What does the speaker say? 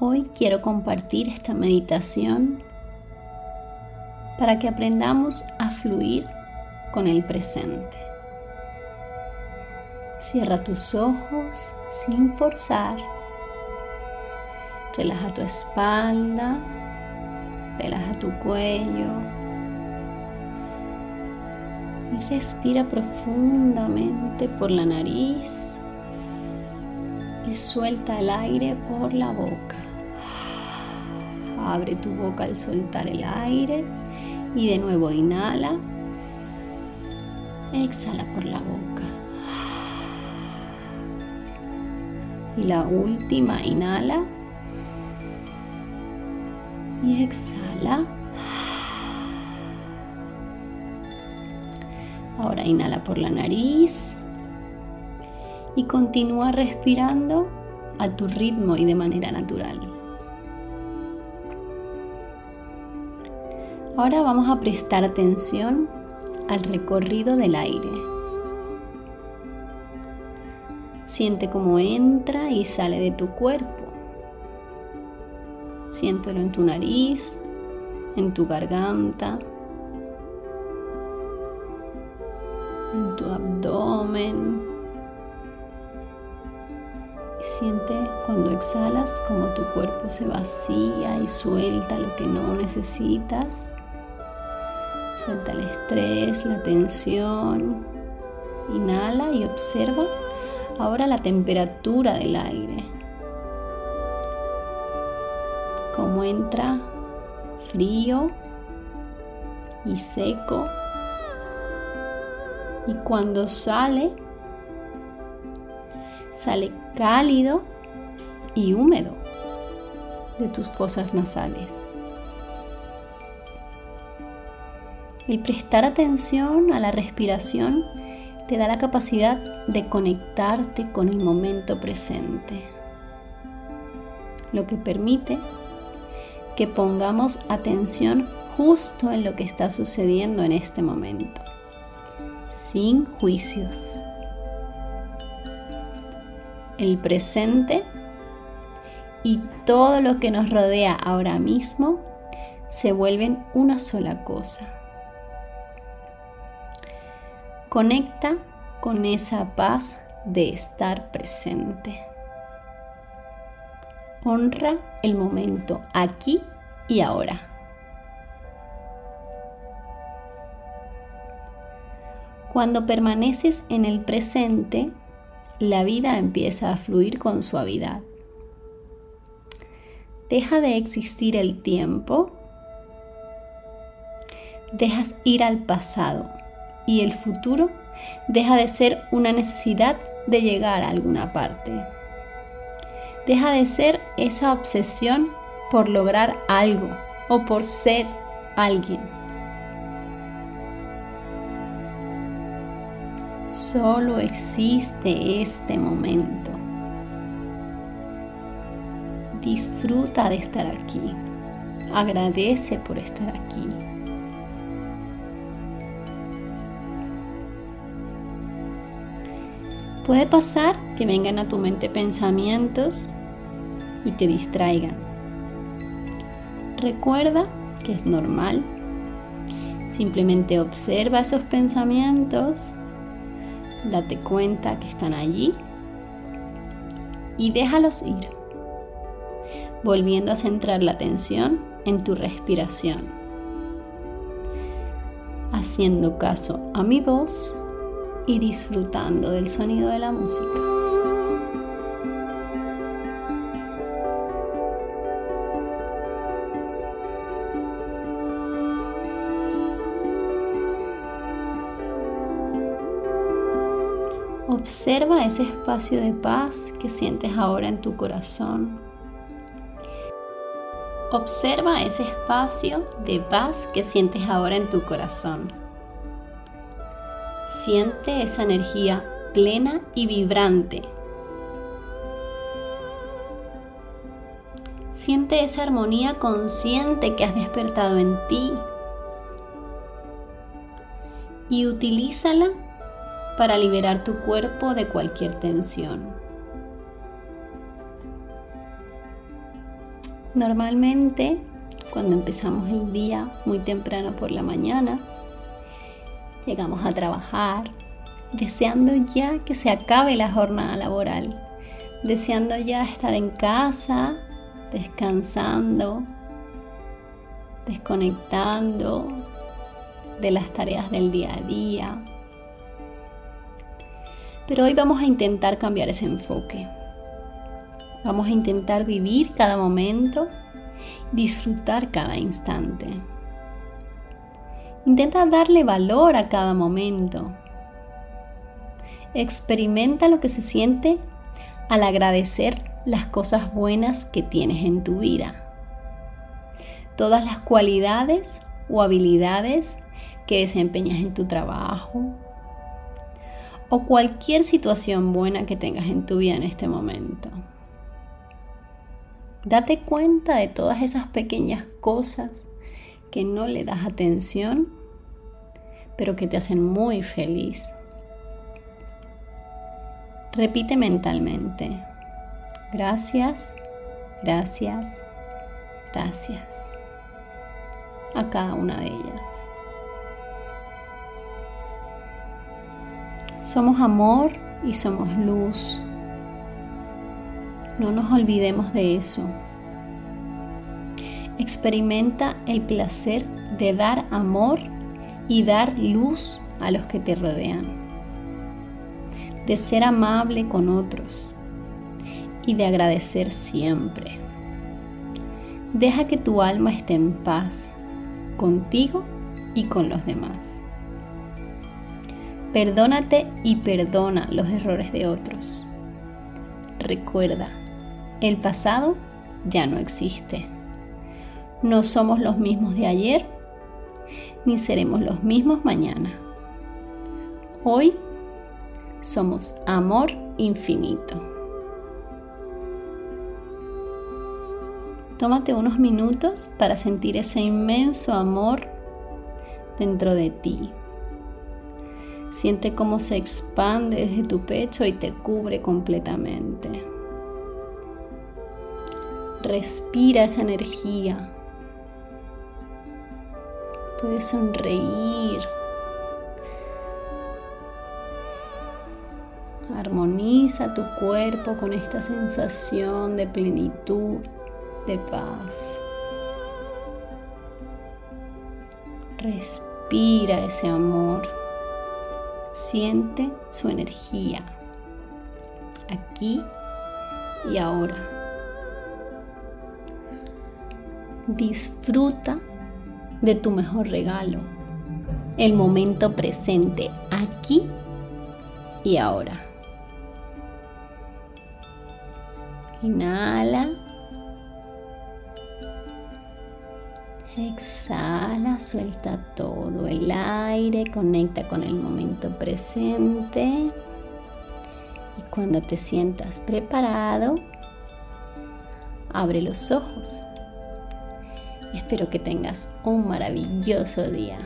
Hoy quiero compartir esta meditación para que aprendamos a fluir con el presente. Cierra tus ojos sin forzar. Relaja tu espalda, relaja tu cuello y respira profundamente por la nariz y suelta el aire por la boca. Abre tu boca al soltar el aire y de nuevo inhala. Exhala por la boca. Y la última, inhala. Y exhala. Ahora inhala por la nariz y continúa respirando a tu ritmo y de manera natural. Ahora vamos a prestar atención al recorrido del aire. Siente cómo entra y sale de tu cuerpo. Siéntelo en tu nariz, en tu garganta, en tu abdomen. Y siente cuando exhalas como tu cuerpo se vacía y suelta lo que no necesitas. Suelta el estrés, la tensión. Inhala y observa ahora la temperatura del aire. Cómo entra frío y seco. Y cuando sale, sale cálido y húmedo de tus fosas nasales. El prestar atención a la respiración te da la capacidad de conectarte con el momento presente, lo que permite que pongamos atención justo en lo que está sucediendo en este momento, sin juicios. El presente y todo lo que nos rodea ahora mismo se vuelven una sola cosa. Conecta con esa paz de estar presente. Honra el momento aquí y ahora. Cuando permaneces en el presente, la vida empieza a fluir con suavidad. Deja de existir el tiempo. Dejas ir al pasado y el futuro deja de ser una necesidad de llegar a alguna parte. Deja de ser esa obsesión por lograr algo o por ser alguien. Solo existe este momento. Disfruta de estar aquí. Agradece por estar aquí. Puede pasar que vengan a tu mente pensamientos y te distraigan. Recuerda que es normal. Simplemente observa esos pensamientos, date cuenta que están allí y déjalos ir, volviendo a centrar la atención en tu respiración, haciendo caso a mi voz y disfrutando del sonido de la música. Observa ese espacio de paz que sientes ahora en tu corazón. Observa ese espacio de paz que sientes ahora en tu corazón. Siente esa energía plena y vibrante. Siente esa armonía consciente que has despertado en ti y utilízala para liberar tu cuerpo de cualquier tensión. Normalmente, cuando empezamos el día muy temprano por la mañana, llegamos a trabajar deseando ya que se acabe la jornada laboral, deseando ya estar en casa, descansando, desconectando de las tareas del día a día, pero hoy vamos a intentar cambiar ese enfoque. Vamos a intentar vivir cada momento, disfrutar cada instante. Intenta darle valor a cada momento. Experimenta lo que se siente al agradecer las cosas buenas que tienes en tu vida. Todas las cualidades o habilidades que desempeñas en tu trabajo, o cualquier situación buena que tengas en tu vida en este momento. Date cuenta de todas esas pequeñas cosas que no le das atención, pero que te hacen muy feliz. Repite mentalmente, gracias, gracias, gracias a cada una de ellas. Somos amor y somos luz. No nos olvidemos de eso. Experimenta el placer de dar amor y dar luz a los que te rodean. De ser amable con otros y de agradecer siempre. Deja que tu alma esté en paz contigo y con los demás. Perdónate y perdona los errores de otros. Recuerda, el pasado ya no existe. No somos los mismos de ayer, ni seremos los mismos mañana. Hoy somos amor infinito. Tómate unos minutos para sentir ese inmenso amor dentro de ti. Siente cómo se expande desde tu pecho y te cubre completamente. Respira esa energía. Puedes sonreír. Armoniza tu cuerpo con esta sensación de plenitud, de paz. Respira ese amor. Siente su energía aquí y ahora. Disfruta de tu mejor regalo, el momento presente aquí y ahora. Inhala. Exhala, suelta todo el aire, conecta con el momento presente. Y cuando te sientas preparado, abre los ojos. Espero que tengas un maravilloso día.